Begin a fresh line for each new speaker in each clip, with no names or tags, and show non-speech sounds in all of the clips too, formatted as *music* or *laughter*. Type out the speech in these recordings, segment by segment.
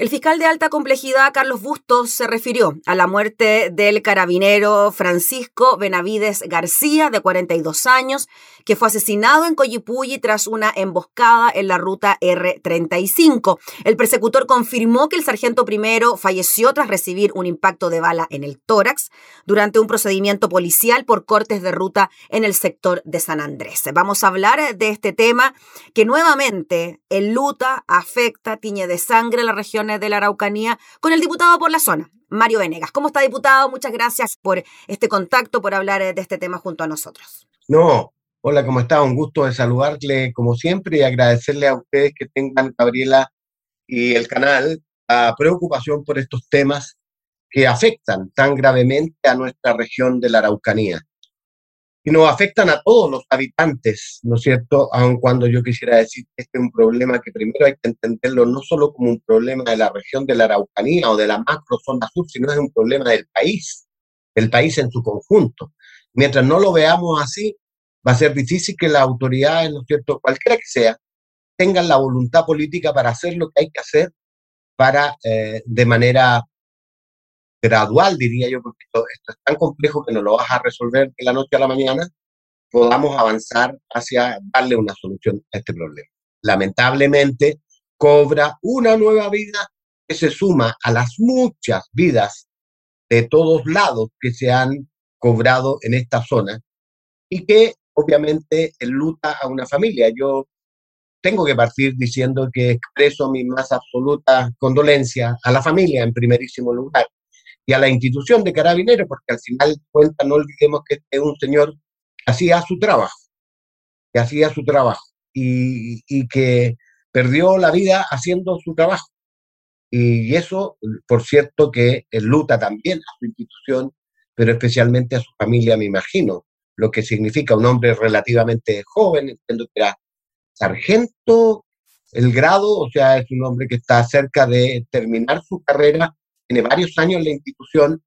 El fiscal de alta complejidad, Carlos Bustos, se refirió a la muerte del carabinero Francisco Benavides García, de 42 años, que fue asesinado en Coyipulli tras una emboscada en la ruta R35. El persecutor confirmó que el sargento primero falleció tras recibir un impacto de bala en el tórax durante un procedimiento policial por cortes de ruta en el sector de San Andrés. Vamos a hablar de este tema que nuevamente enluta, afecta, tiñe de sangre la región de la Araucanía con el diputado por la zona, Mario Venegas. ¿Cómo está, diputado? Muchas gracias por este contacto, por hablar de este tema junto a nosotros.
No, hola, ¿cómo está? Un gusto de saludarle como siempre y agradecerle a ustedes que tengan, Gabriela y el canal, la preocupación por estos temas que afectan tan gravemente a nuestra región de la Araucanía y nos afectan a todos los habitantes, ¿no es cierto? Aun cuando yo quisiera decir que este es un problema que primero hay que entenderlo no solo como un problema de la región de la Araucanía o de la macro zona sur, sino es un problema del país, del país en su conjunto. Mientras no lo veamos así, va a ser difícil que las autoridades, ¿no es cierto?, cualquiera que sea, tengan la voluntad política para hacer lo que hay que hacer para, eh, de manera gradual, diría yo, porque esto, es tan complejo que no lo vas a resolver de la noche a la mañana, podamos avanzar hacia darle una solución a este problema. Lamentablemente, cobra una nueva vida que se suma a las muchas vidas de todos lados que se han cobrado en esta zona y que obviamente luta a una familia. Yo tengo que partir diciendo que expreso mi más absoluta condolencia a la familia en primerísimo lugar y a la institución de carabineros, porque al final de cuentas no olvidemos que este es un señor hacía su trabajo, que hacía su trabajo y, y que perdió la vida haciendo su trabajo. Y eso, por cierto, que luta también a su institución, pero especialmente a su familia, me imagino, lo que significa un hombre relativamente joven, entiendo que era sargento, el grado, o sea, es un hombre que está cerca de terminar su carrera tiene varios años en la institución,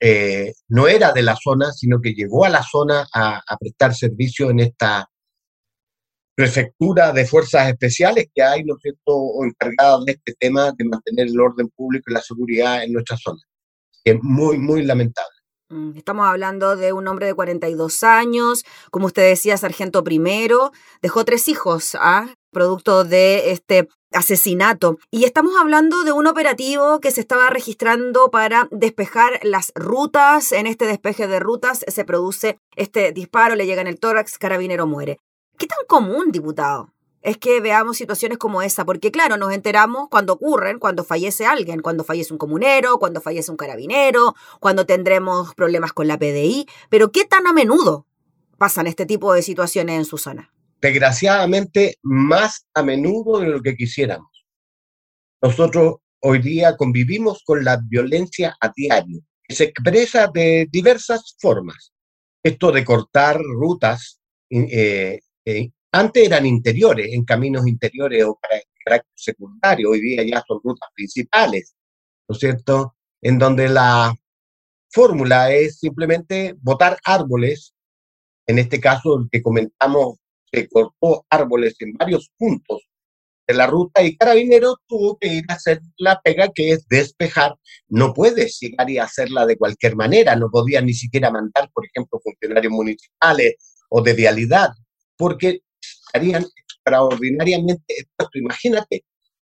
eh, no era de la zona, sino que llegó a la zona a, prestar servicio en esta prefectura de fuerzas especiales que hay, ¿no es cierto?, o encargadas de este tema de mantener el orden público y la seguridad en nuestra zona. Es muy, muy lamentable.
Mm, estamos hablando de un hombre de 42 años, como usted decía, sargento primero, dejó tres hijos, ¿ah? producto de este asesinato. Y estamos hablando de un operativo que se estaba registrando para despejar las rutas. En este despeje de rutas se produce este disparo, le llega en el tórax, carabinero muere. ¿Qué tan común, diputado? Es que veamos situaciones como esa, porque claro, nos enteramos cuando ocurren, cuando fallece alguien, cuando fallece un comunero, cuando fallece un carabinero, cuando tendremos problemas con la PDI, pero ¿qué tan a menudo pasan este tipo de situaciones en su zona?
Desgraciadamente más a menudo de lo que quisiéramos. Nosotros hoy día convivimos con la violencia a diario, que se expresa de diversas formas. Esto de cortar rutas, eh, eh, antes eran interiores, en caminos interiores o carácter secundario, hoy día ya son rutas principales, ¿no es cierto? En donde la fórmula es simplemente botar árboles, en este caso el que comentamos se cortó árboles en varios puntos de la ruta y Carabineros tuvo que ir a hacer la pega que es despejar. No puedes llegar y hacerla de cualquier manera, no podía ni siquiera mandar, por ejemplo, funcionarios municipales o de vialidad, porque estarían extraordinariamente expuestos. Imagínate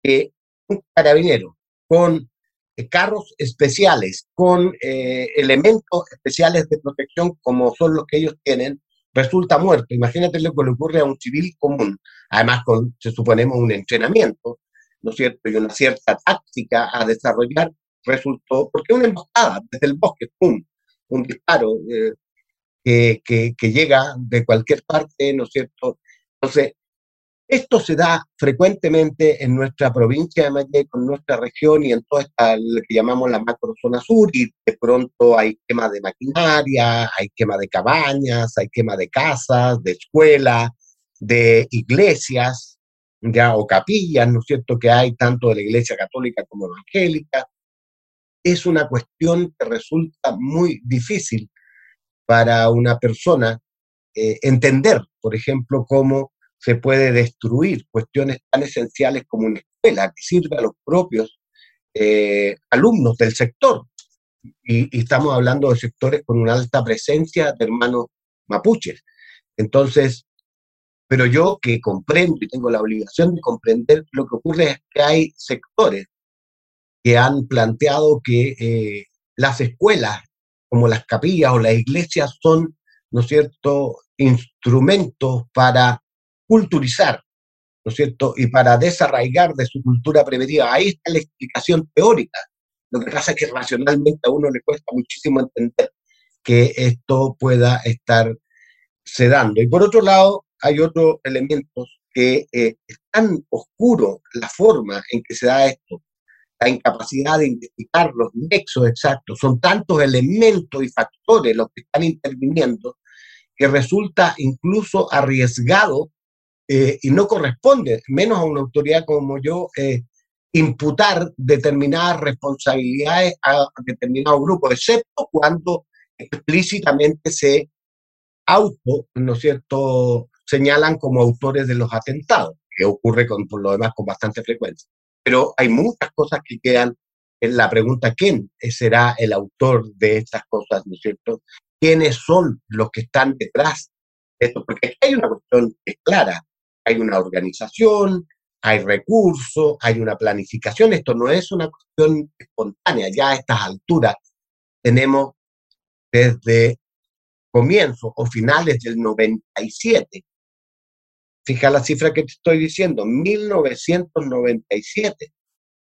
que un carabinero con eh, carros especiales, con eh, elementos especiales de protección como son los que ellos tienen, resulta muerto. Imagínate lo que le ocurre a un civil común, además con, se suponemos, un entrenamiento, ¿no es cierto? Y una cierta táctica a desarrollar, resultó, porque una emboscada desde el bosque, ¡pum! Un disparo eh, que, que, llega de cualquier parte, ¿no es cierto? Entonces, esto se da frecuentemente en nuestra provincia de Maye, con nuestra región y en toda esta, lo que llamamos la macrozona sur, y de pronto hay quema de maquinaria, hay quema de cabañas, hay quema de casas, de escuelas, de iglesias, ya, o capillas, ¿no es cierto?, que hay tanto de la iglesia católica como evangélica. Es una cuestión que resulta muy difícil para una persona eh, entender, por ejemplo, cómo se puede destruir cuestiones tan esenciales como una escuela que sirve a los propios eh, alumnos del sector. Y, estamos hablando de sectores con una alta presencia de hermanos mapuches. Entonces, pero yo que comprendo y tengo la obligación de comprender, lo que ocurre es que hay sectores que han planteado que eh, las escuelas, como las capillas o las iglesias, son, ¿no cierto?, instrumentos para culturizar, ¿no es cierto?, y para desarraigar de su cultura preventiva. Ahí está la explicación teórica. Lo que pasa es que racionalmente a uno le cuesta muchísimo entender que esto pueda estar se dando. Y por otro lado, hay otros elementos que eh, es tan oscuro la forma en que se da esto, la incapacidad de identificar los nexos exactos, son tantos elementos y factores los que están interviniendo que resulta incluso arriesgado eh, y no corresponde, menos a una autoridad como yo, eh, imputar determinadas responsabilidades a determinado grupo, excepto cuando explícitamente se auto, ¿no es cierto?, señalan como autores de los atentados, que ocurre con, por lo demás con bastante frecuencia. Pero hay muchas cosas que quedan en la pregunta, ¿quién será el autor de estas cosas, ¿no es cierto? ¿Quiénes son los que están detrás de esto? Porque hay una cuestión que es clara, hay una organización, hay recursos, hay una planificación, esto no es una cuestión espontánea, ya a estas alturas tenemos desde comienzos o finales del 97. Fija la cifra que te estoy diciendo, 1997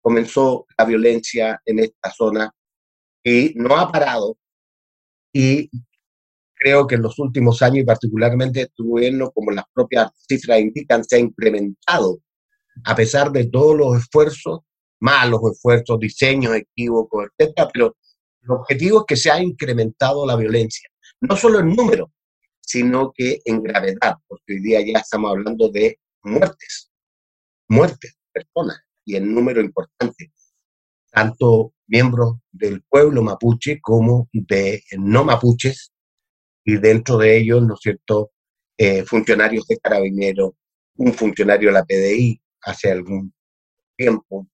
comenzó la violencia en esta zona y no ha parado. Y creo que en los últimos años, y particularmente este gobierno, como las propias cifras indican, se ha incrementado, a pesar de todos los esfuerzos, malos esfuerzos, diseños equívocos, etcétera, pero el objetivo es que se ha incrementado la violencia. No solo en número, sino que en gravedad, porque hoy día ya estamos hablando de muertes, muertes de personas, y en número importante, tanto miembros del pueblo mapuche como de no mapuches, y dentro de ellos, ¿no es cierto?, eh, funcionarios de carabineros, un funcionario de la PDI hace algún tiempo,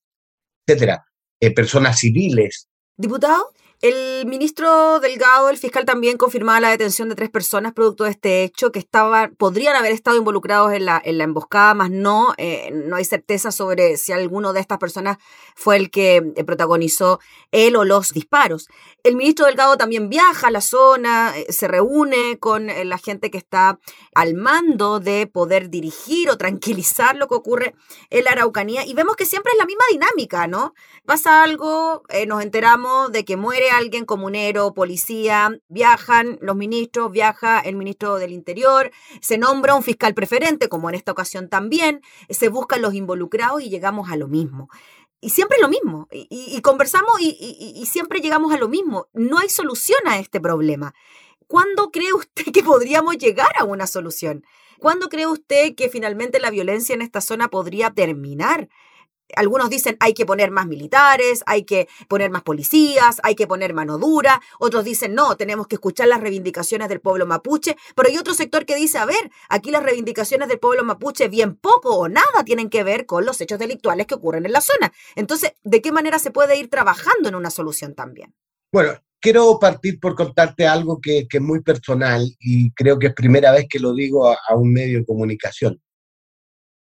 etcétera, eh, personas civiles.
Diputado, el ministro Delgado, el fiscal, también confirmaba la detención de tres personas producto de este hecho que estaban, podrían haber estado involucrados en la, en la emboscada, más no, eh, no hay certeza sobre si alguno de estas personas fue el que eh, protagonizó él o los disparos. El ministro Delgado también viaja a la zona, eh, se reúne con la gente que está al mando de poder dirigir o tranquilizar lo que ocurre en la Araucanía y vemos que siempre es la misma dinámica, ¿no? Pasa algo, nos enteramos de que muere alguien comunero, policía, viajan los ministros, viaja el ministro del Interior, se nombra un fiscal preferente, como en esta ocasión también, se buscan los involucrados y llegamos a lo mismo. Y siempre lo mismo, y, conversamos y, siempre llegamos a lo mismo. No hay solución a este problema. ¿Cuándo cree usted *laughs* que podríamos llegar a una solución? ¿Cuándo cree usted que finalmente la violencia en esta zona podría terminar? Algunos dicen hay que poner más militares, hay que poner más policías, hay que poner mano dura. Otros dicen no, tenemos que escuchar las reivindicaciones del pueblo mapuche. Pero hay otro sector que dice, a ver, aquí las reivindicaciones del pueblo mapuche bien poco o nada tienen que ver con los hechos delictuales que ocurren en la zona. Entonces, ¿de qué manera se puede ir trabajando en una solución también?
Bueno, quiero partir por contarte algo que, es muy personal y creo que es primera vez que lo digo a un medio de comunicación.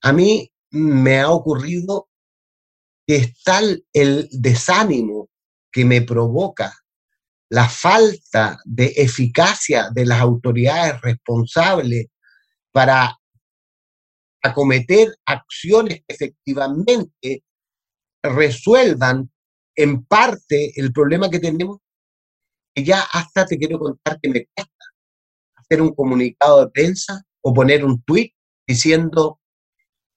A mí me ha ocurrido es tal el desánimo que me provoca la falta de eficacia de las autoridades responsables para acometer acciones que efectivamente resuelvan en parte el problema que tenemos, que ya hasta te quiero contar que me cuesta hacer un comunicado de prensa o poner un tuit diciendo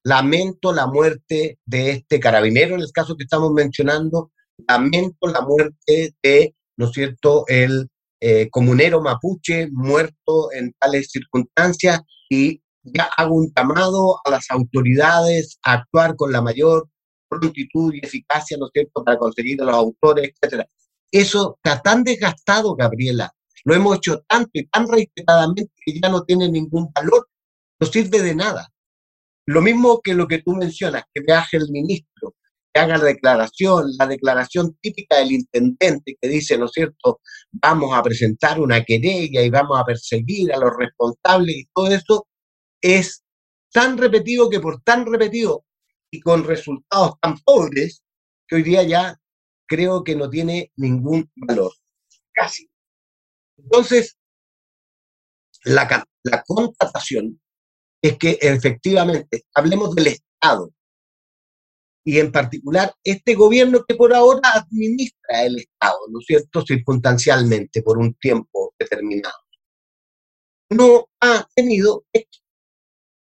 lamento la muerte de este carabinero, en el caso que estamos mencionando, lamento la muerte de, ¿no es cierto?, el eh, comunero mapuche muerto en tales circunstancias y ya hago un llamado a las autoridades a actuar con la mayor prontitud y eficacia, ¿no es cierto?, para conseguir a los autores, etcétera. Eso está tan desgastado, Gabriela, lo hemos hecho tanto y tan reiteradamente que ya no tiene ningún valor, no sirve de nada. Lo mismo que lo que tú mencionas, que viaje el ministro, que haga la declaración, la declaración típica del intendente que dice, ¿no es cierto?, vamos a presentar una querella y vamos a perseguir a los responsables y todo eso, es tan repetido que por tan repetido y con resultados tan pobres, que hoy día ya creo que no tiene ningún valor. Casi. Entonces, la, la contratación es que efectivamente, hablemos del Estado, y en particular este gobierno que por ahora administra el Estado, ¿no es cierto?, circunstancialmente, por un tiempo determinado, no ha tenido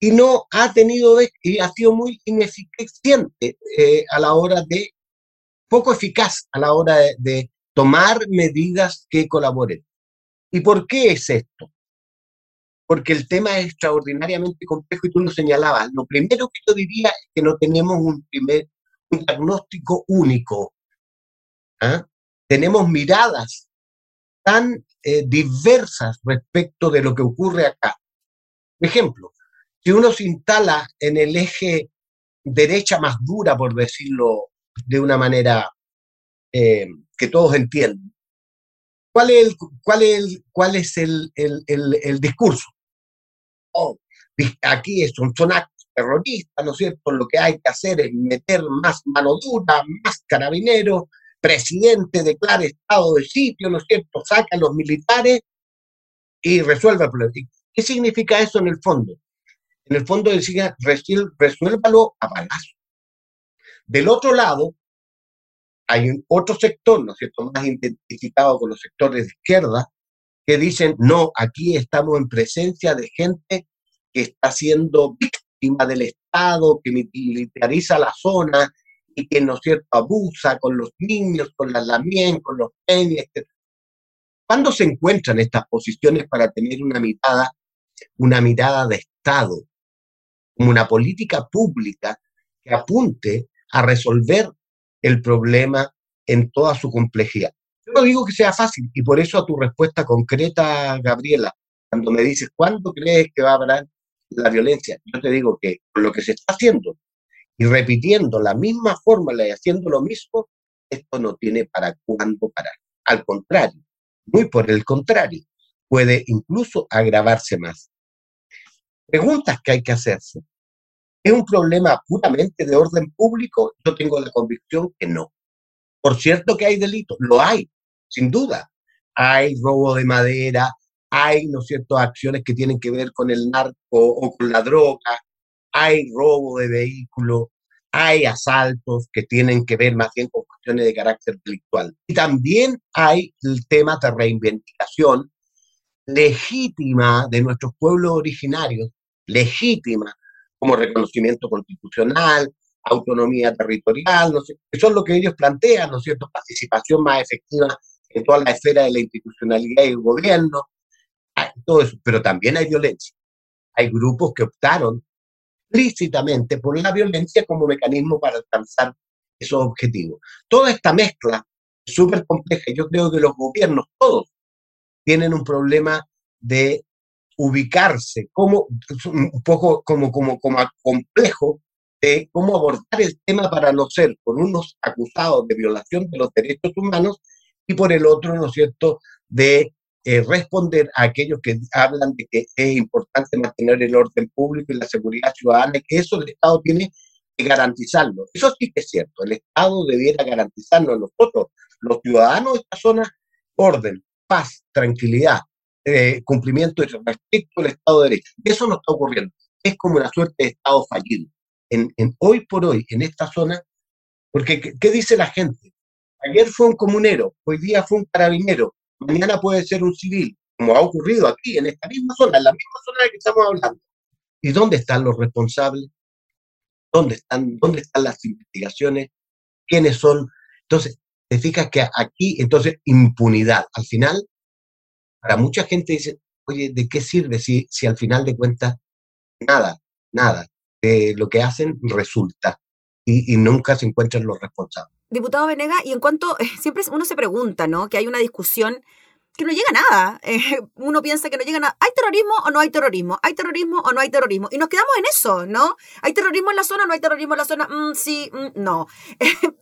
y no ha tenido y ha sido muy ineficiente eh, a la hora de, poco eficaz a la hora de tomar medidas que colaboren. ¿Y por qué es esto? Porque el tema es extraordinariamente complejo y tú lo señalabas. Lo primero que yo diría es que no tenemos un, primer, un diagnóstico único. ¿ah? Tenemos miradas tan eh, diversas respecto de lo que ocurre acá. Por ejemplo, si uno se instala en el eje derecha más dura, por decirlo de una manera eh, que todos entienden, ¿cuál es el, cuál es cuál es el, el discurso? Oh, aquí son, son actos terroristas, ¿no es cierto? Lo que hay que hacer es meter más mano dura, más carabineros, presidente declara estado de sitio, ¿no es cierto? Saca a los militares y resuelve el problema. ¿Qué significa eso en el fondo? En el fondo decía, resuélvalo a palazo. Del otro lado, hay otro sector, ¿no es cierto?, más identificado con los sectores de izquierda, que dicen, no, aquí estamos en presencia de gente que está siendo víctima del Estado, que militariza la zona y que, ¿no es cierto?, abusa con los niños, con las lamien, con los penes, etc. ¿Cuándo se encuentran estas posiciones para tener una mirada, una mirada de Estado, como una política pública que apunte a resolver el problema en toda su complejidad? No digo que sea fácil y por eso a tu respuesta concreta, Gabriela, cuando me dices, ¿cuándo crees que va a haber la violencia? Yo te digo que con lo que se está haciendo y repitiendo la misma fórmula y haciendo lo mismo, esto no tiene para cuándo parar. Al contrario, muy por el contrario, puede incluso agravarse más. Preguntas que hay que hacerse. ¿Es un problema puramente de orden público? Yo tengo la convicción que no. Por cierto que hay delitos, lo hay, sin duda. Hay robo de madera, hay, ¿no es cierto?, acciones que tienen que ver con el narco o con la droga, hay robo de vehículos, hay asaltos que tienen que ver más bien con cuestiones de carácter delictual. Y también hay el tema de reivindicación legítima de nuestros pueblos originarios, legítima como reconocimiento constitucional, autonomía territorial, ¿no sé, eso es lo que ellos plantean, ¿no es cierto? Participación más efectiva en toda la esfera de la institucionalidad y el gobierno, todo eso, pero también hay violencia. Hay grupos que optaron explícitamente por la violencia como mecanismo para alcanzar esos objetivos. Toda esta mezcla es súper compleja. Yo creo que los gobiernos, todos, tienen un problema de ubicarse como un poco como, como, como complejo de cómo abordar el tema para no ser por unos acusados de violación de los derechos humanos y por el otro, ¿no es cierto?, de eh, responder a aquellos que hablan de que es importante mantener el orden público y la seguridad ciudadana que eso el Estado tiene que garantizarlo. Eso sí que es cierto, el Estado debiera garantizarnos a nosotros, los ciudadanos de esta zona, orden, paz, tranquilidad, eh, cumplimiento y respeto del Estado de Derecho. Eso no está ocurriendo. Es como una suerte de Estado fallido en, hoy por hoy, en esta zona, porque ¿qué, dice la gente? Ayer fue un comunero, hoy día fue un carabinero, mañana puede ser un civil, como ha ocurrido aquí, en esta misma zona, en la misma zona de la que estamos hablando. ¿Y dónde están los responsables? ¿Dónde están, dónde están las investigaciones? ¿Quiénes son? Entonces, te fijas que aquí, entonces, impunidad. Al final, para mucha gente dice, oye, ¿de qué sirve si, si al final de cuentas, nada, nada? lo que hacen resulta y, nunca se encuentran los responsables.
Diputado Venega, y en cuanto, siempre uno se pregunta, ¿no? Que hay una discusión que no llega nada. Eh, *laughs* uno piensa que no llega nada. ¿Hay terrorismo o no hay terrorismo? ¿Hay terrorismo o no hay terrorismo? Y nos quedamos en eso, ¿no? ¿Hay terrorismo en la zona o no hay terrorismo en la zona? Mm, sí, mm, no. *laughs*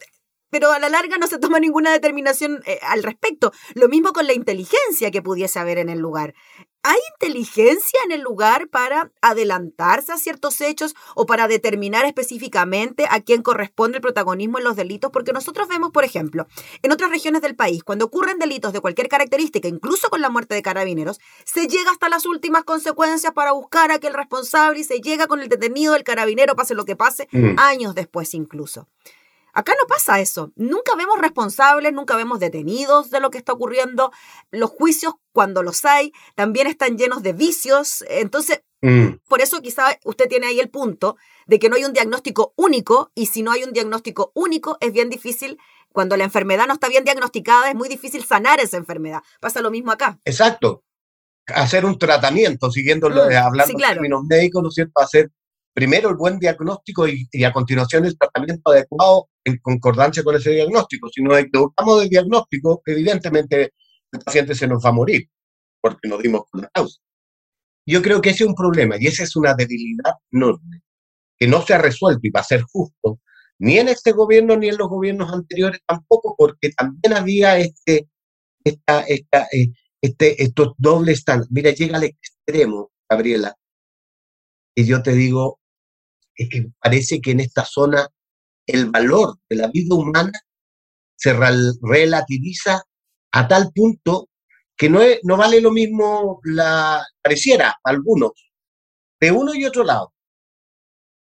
pero a la larga no se toma ninguna determinación eh, al respecto. Lo mismo con la inteligencia que pudiese haber en el lugar. ¿Hay inteligencia en el lugar para adelantarse a ciertos hechos o para determinar específicamente a quién corresponde el protagonismo en los delitos? Porque nosotros vemos, por ejemplo, en otras regiones del país, cuando ocurren delitos de cualquier característica, incluso con la muerte de carabineros, se llega hasta las últimas consecuencias para buscar a aquel responsable y se llega con el detenido del carabinero, pase lo que pase, mm. años después incluso. Acá no pasa eso. Nunca vemos responsables, nunca vemos detenidos de lo que está ocurriendo. Los juicios, cuando los hay, también están llenos de vicios. Entonces, mm. por eso quizá usted tiene ahí el punto de que no hay un diagnóstico único y si no hay un diagnóstico único es bien difícil. Cuando la enfermedad no está bien diagnosticada, es muy difícil sanar esa enfermedad. Pasa lo mismo acá.
Exacto. Hacer un tratamiento, siguiendo, mm, hablando en términos médicos, ¿no es cierto? Hacer primero el buen diagnóstico y, a continuación el tratamiento adecuado en concordancia con ese diagnóstico. Si nos equivocamos del diagnóstico, evidentemente el paciente se nos va a morir porque nos dimos con la causa. Yo creo que ese es un problema y esa es una debilidad enorme que no se ha resuelto y va a ser justo ni en este gobierno ni en los gobiernos anteriores tampoco, porque también había este, esta, esta, eh, este, estos dobles estándares. Mira, llega al extremo, Gabriela, y yo te digo, es que parece que en esta zona el valor de la vida humana se relativiza a tal punto que no, no vale lo mismo la pareciera algunos, de uno y otro lado.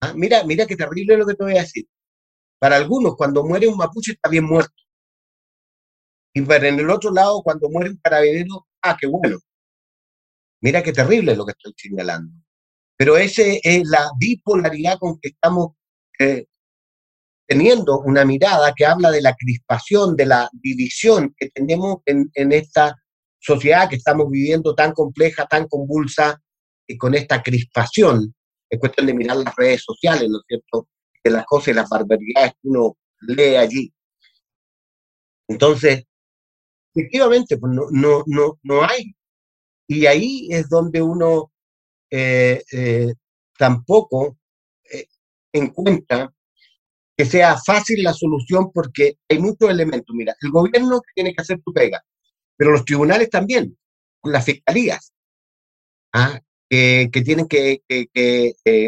Ah, mira, mira qué terrible lo que te voy a decir. Para algunos, cuando muere un mapuche está bien muerto. Y para en el otro lado, cuando muere un carabinero, ah, qué bueno. Mira qué terrible lo que estoy señalando. Pero esa es la bipolaridad con que estamos eh, teniendo una mirada que habla de la crispación, de la división que tenemos en, esta sociedad que estamos viviendo tan compleja, tan convulsa, y con esta crispación. Es cuestión de mirar las redes sociales, ¿no es cierto? De las cosas y las barbaridades que uno lee allí. Entonces, efectivamente, pues no, no, no, no hay. Y ahí es donde uno eh, eh, tampoco eh, encuentra que sea fácil la solución porque hay muchos elementos. Mira, el gobierno tiene que hacer tu pega, pero los tribunales también, las fiscalías, ¿ah? que tienen que,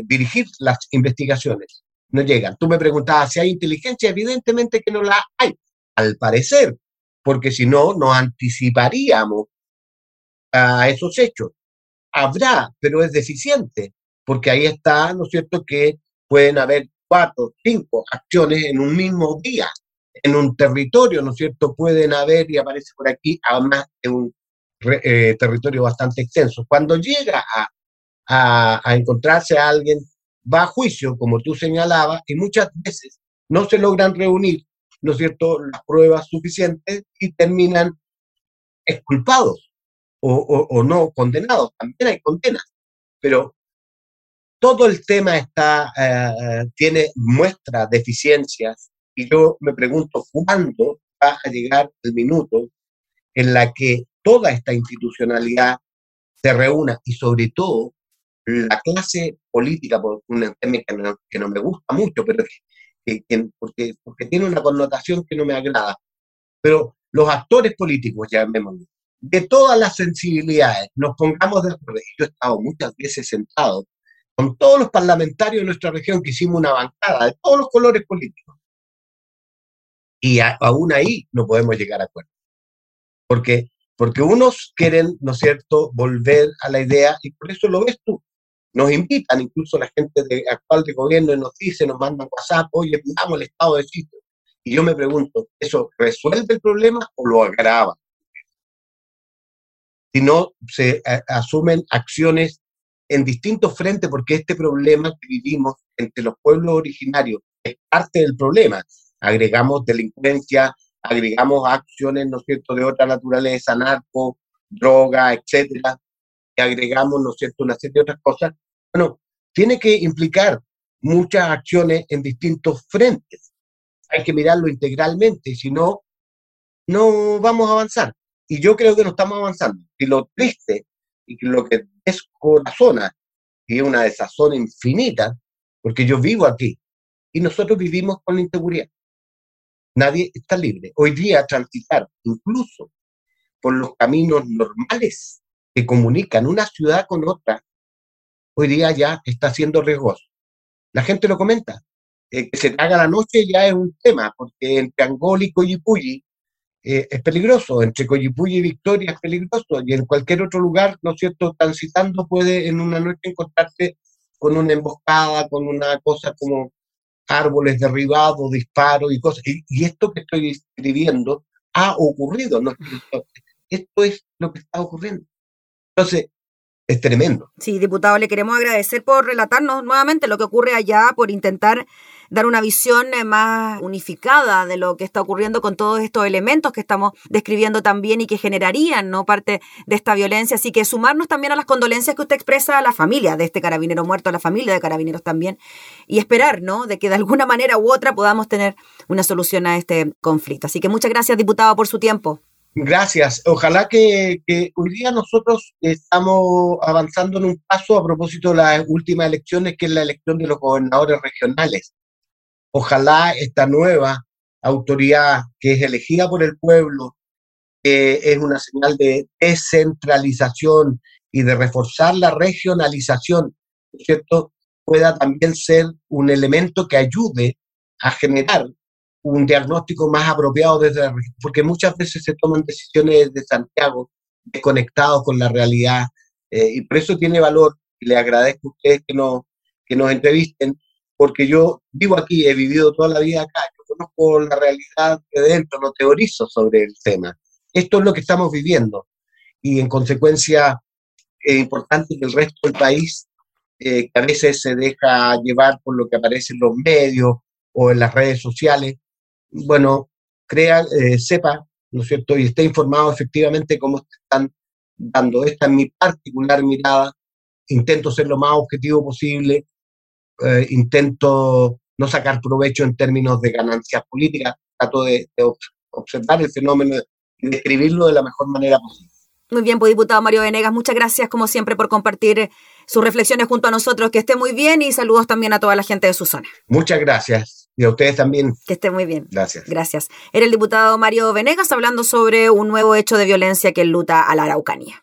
dirigir las investigaciones. No llegan. Tú me preguntabas si hay inteligencia, evidentemente que no la hay, al parecer, porque si no, nos anticiparíamos a esos hechos habrá, pero es deficiente, porque ahí está, ¿no es cierto?, que pueden haber cuatro, cinco acciones en un mismo día, en un territorio, ¿no es cierto?, pueden haber, y aparece por aquí, además de un eh, territorio bastante extenso. Cuando llega a, a encontrarse a alguien, va a juicio, como tú señalabas, y muchas veces no se logran reunir, ¿no es cierto?, las pruebas suficientes y terminan exculpados o, no condenados, también hay condenas, pero todo el tema está, eh, tiene, muestra deficiencias y yo me pregunto cuándo va a llegar el minuto en la que toda esta institucionalidad se reúna y sobre todo la clase política, por un tema que no, me gusta mucho, pero que, porque, porque tiene una connotación que no me agrada, pero los actores políticos, llamémoslo, de todas las sensibilidades, nos pongamos de acuerdo. Yo he estado muchas veces sentado con todos los parlamentarios de nuestra región que hicimos una bancada de todos los colores políticos. Y aún ahí no podemos llegar a acuerdo. Porque, porque unos quieren, ¿no es cierto?, volver a la idea, y por eso lo ves tú. Nos invitan, incluso la gente de, actual de gobierno, nos dice, nos mandan WhatsApp, oye, pidamos el estado de sitio. Y yo me pregunto, ¿eso resuelve el problema o lo agrava? Sino se eh, asumen acciones en distintos frentes porque este problema que vivimos entre los pueblos originarios es parte del problema. Agregamos delincuencia, agregamos acciones, ¿no es cierto?, de otra naturaleza, narco, droga, etcétera, y agregamos, ¿no es cierto?, una serie de otras cosas. Bueno, tiene que implicar muchas acciones en distintos frentes. Hay que mirarlo integralmente, si no, no vamos a avanzar. Y yo creo que no estamos avanzando. Y lo triste y lo que descorazona, y es una desazón infinita, porque yo vivo aquí y nosotros vivimos con la inseguridad. Nadie está libre. Hoy día transitar incluso por los caminos normales que comunican una ciudad con otra, hoy día ya está siendo riesgoso. La gente lo comenta. Eh, que se haga la noche ya es un tema, porque entre Angol y Coyipulli eh, es peligroso, entre Coyipulli y Victoria es peligroso, y en cualquier otro lugar, ¿no es cierto?, transitando puede en una noche encontrarse con una emboscada, con una cosa como árboles derribados, disparos y cosas. Y, esto que estoy escribiendo ha ocurrido, ¿no? Esto es lo que está ocurriendo. Entonces, es tremendo.
Sí, diputado, le queremos agradecer por relatarnos nuevamente lo que ocurre allá, por intentar dar una visión eh, más unificada de lo que está ocurriendo con todos estos elementos que estamos describiendo también y que generarían ¿no? parte de esta violencia. Así que sumarnos también a las condolencias que usted expresa a la familia de este carabinero muerto, a la familia de carabineros también, y esperar ¿no? de que de alguna manera u otra podamos tener una solución a este conflicto. Así que muchas gracias, diputado, por su tiempo.
Gracias. Ojalá que, que, hoy día nosotros estamos avanzando en un paso a propósito de las últimas elecciones, que es la elección de los gobernadores regionales. Ojalá esta nueva autoridad que es elegida por el pueblo, que es una señal de descentralización y de reforzar la regionalización, ¿cierto? pueda también ser un elemento que ayude a generar un diagnóstico más apropiado desde la región, porque muchas veces se toman decisiones de Santiago desconectados con la realidad, eh, y por eso tiene valor, y le agradezco a ustedes que nos, que nos entrevisten, porque yo vivo aquí, he vivido toda la vida acá, yo conozco la realidad de dentro, no teorizo sobre el tema. Esto es lo que estamos viviendo y en consecuencia es importante que el resto del país, eh, que a veces se deja llevar por lo que aparece en los medios o en las redes sociales, bueno, crea, eh, sepa, ¿no es cierto?, y esté informado efectivamente cómo están dando. Esta es mi particular mirada. Intento ser lo más objetivo posible, eh, intento no sacar provecho en términos de ganancias políticas, trato de, observar el fenómeno y describirlo de la mejor manera posible.
Muy bien, pues diputado Mario Venegas, muchas gracias como siempre por compartir sus reflexiones junto a nosotros. Que esté muy bien y saludos también a toda la gente de su zona.
Muchas gracias. Y a ustedes también.
Que esté muy bien.
Gracias.
Gracias. Era el diputado Mario Venegas hablando sobre un nuevo hecho de violencia que luta a la Araucanía.